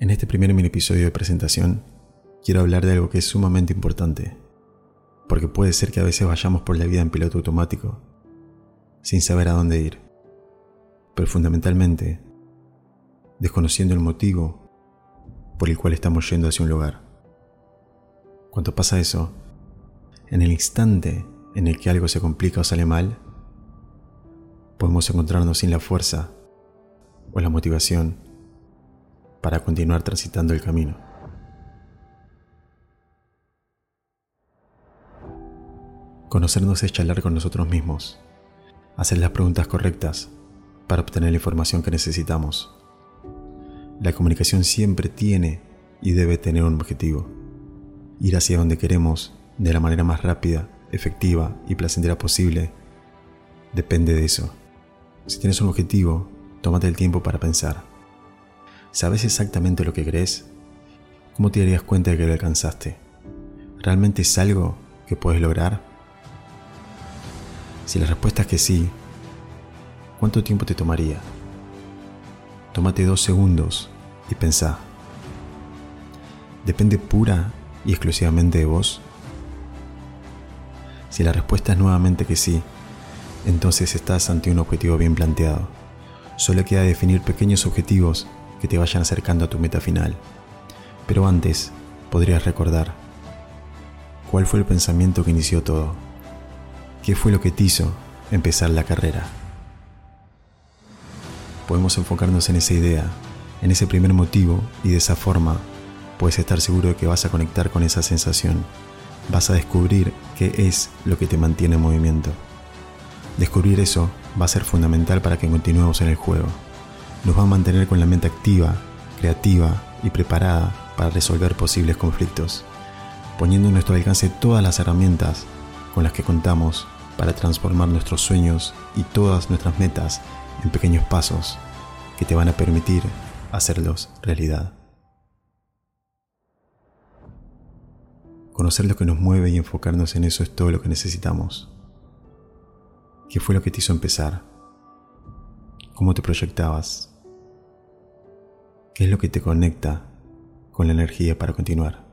En este primer mini episodio de presentación, quiero hablar de algo que es sumamente importante, porque puede ser que a veces vayamos por la vida en piloto automático, sin saber a dónde ir, pero fundamentalmente desconociendo el motivo por el cual estamos yendo hacia un lugar. Cuando pasa eso, en el instante en el que algo se complica o sale mal, podemos encontrarnos sin la fuerza o la motivación para continuar transitando el camino. Conocernos es charlar con nosotros mismos, hacer las preguntas correctas para obtener la información que necesitamos. La comunicación siempre tiene y debe tener un objetivo, ir hacia donde queremos de la manera más rápida, efectiva y placentera posible. Depende de eso. Si tienes un objetivo, tómate el tiempo para pensar ¿Sabes exactamente lo que crees? ¿Cómo te darías cuenta de que lo alcanzaste? ¿Realmente es algo que puedes lograr? Si la respuesta es que sí, ¿cuánto tiempo te tomaría? Tómate dos segundos y pensá. ¿Depende pura y exclusivamente de vos? Si la respuesta es nuevamente que sí, entonces estás ante un objetivo bien planteado. Solo queda definir pequeños objetivos que te vayan acercando a tu meta final. Pero antes, podrías recordar cuál fue el pensamiento que inició todo. ¿Qué fue lo que te hizo empezar la carrera? Podemos enfocarnos en esa idea, en ese primer motivo y de esa forma puedes estar seguro de que vas a conectar con esa sensación. Vas a descubrir qué es lo que te mantiene en movimiento. Descubrir eso va a ser fundamental para que continuemos en el juego nos va a mantener con la mente activa, creativa y preparada para resolver posibles conflictos, poniendo en nuestro alcance todas las herramientas con las que contamos para transformar nuestros sueños y todas nuestras metas en pequeños pasos que te van a permitir hacerlos realidad. Conocer lo que nos mueve y enfocarnos en eso es todo lo que necesitamos. ¿Qué fue lo que te hizo empezar? ¿Cómo te proyectabas? ¿Qué es lo que te conecta con la energía para continuar?